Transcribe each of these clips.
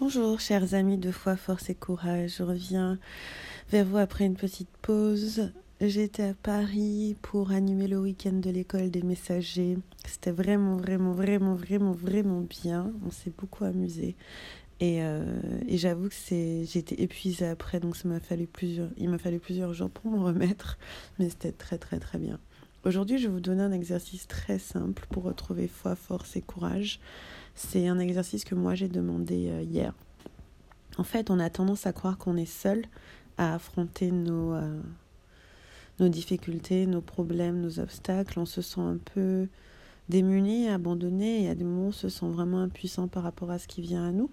Bonjour chers amis de foi, force et courage, je reviens vers vous après une petite pause. J'étais à Paris pour animer le week-end de l'école des messagers. C'était vraiment, vraiment, vraiment, vraiment, vraiment bien. On s'est beaucoup amusé. Et, euh, j'avoue que j'étais épuisée après, donc ça fallu plusieurs, il m'a fallu plusieurs jours pour me remettre, mais c'était très, très, très bien. Aujourd'hui, je vais vous donner un exercice très simple pour retrouver foi, force et courage. C'est un exercice que moi j'ai demandé euh, hier. En fait, on a tendance à croire qu'on est seul à affronter nos, euh, nos difficultés, nos problèmes, nos obstacles. On se sent un peu démuni, abandonné et à des moments on se sent vraiment impuissant par rapport à ce qui vient à nous.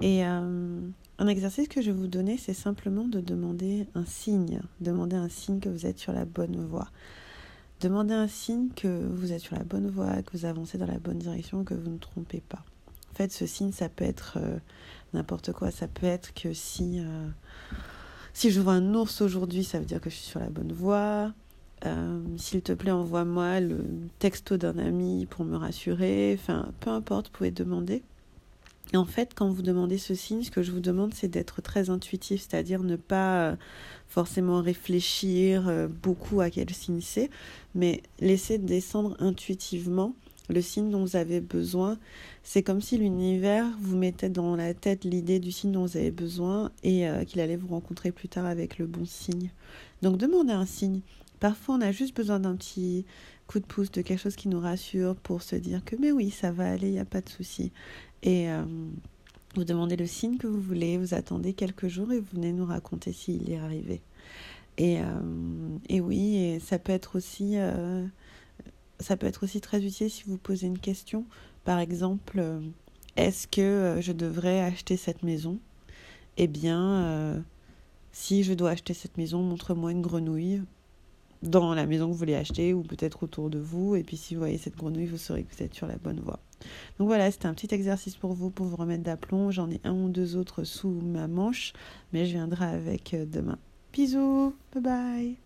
Et euh, un exercice que je vais vous donner, c'est simplement de demander un signe, demander un signe que vous êtes sur la bonne voie. Demandez un signe que vous êtes sur la bonne voie, que vous avancez dans la bonne direction, que vous ne trompez pas. En fait, ce signe, ça peut être euh, n'importe quoi. Ça peut être que si, euh, si je vois un ours aujourd'hui, ça veut dire que je suis sur la bonne voie. Euh, S'il te plaît, envoie-moi le texto d'un ami pour me rassurer. Enfin, peu importe, vous pouvez demander. Et en fait, quand vous demandez ce signe, ce que je vous demande, c'est d'être très intuitif, c'est-à-dire ne pas euh, forcément réfléchir euh, beaucoup à quel signe c'est, mais laisser descendre intuitivement le signe dont vous avez besoin. C'est comme si l'univers vous mettait dans la tête l'idée du signe dont vous avez besoin et euh, qu'il allait vous rencontrer plus tard avec le bon signe. Donc demandez un signe. Parfois, on a juste besoin d'un petit coup de pouce, de quelque chose qui nous rassure pour se dire que mais oui, ça va aller, il n'y a pas de souci. Et euh, vous demandez le signe que vous voulez, vous attendez quelques jours et vous venez nous raconter s'il est arrivé. Et, euh, oui, ça peut être aussi euh, ça peut être aussi très utile si vous posez une question. Par exemple, est-ce que je devrais acheter cette maison? Eh bien, si je dois acheter cette maison, montre-moi une grenouille dans la maison que vous voulez acheter ou peut-être autour de vous. Et puis si vous voyez cette grenouille, vous saurez que vous êtes sur la bonne voie. Donc voilà, c'était un petit exercice pour vous, pour vous remettre d'aplomb. J'en ai un ou deux autres sous ma manche, mais je viendrai avec demain. Bisous, bye bye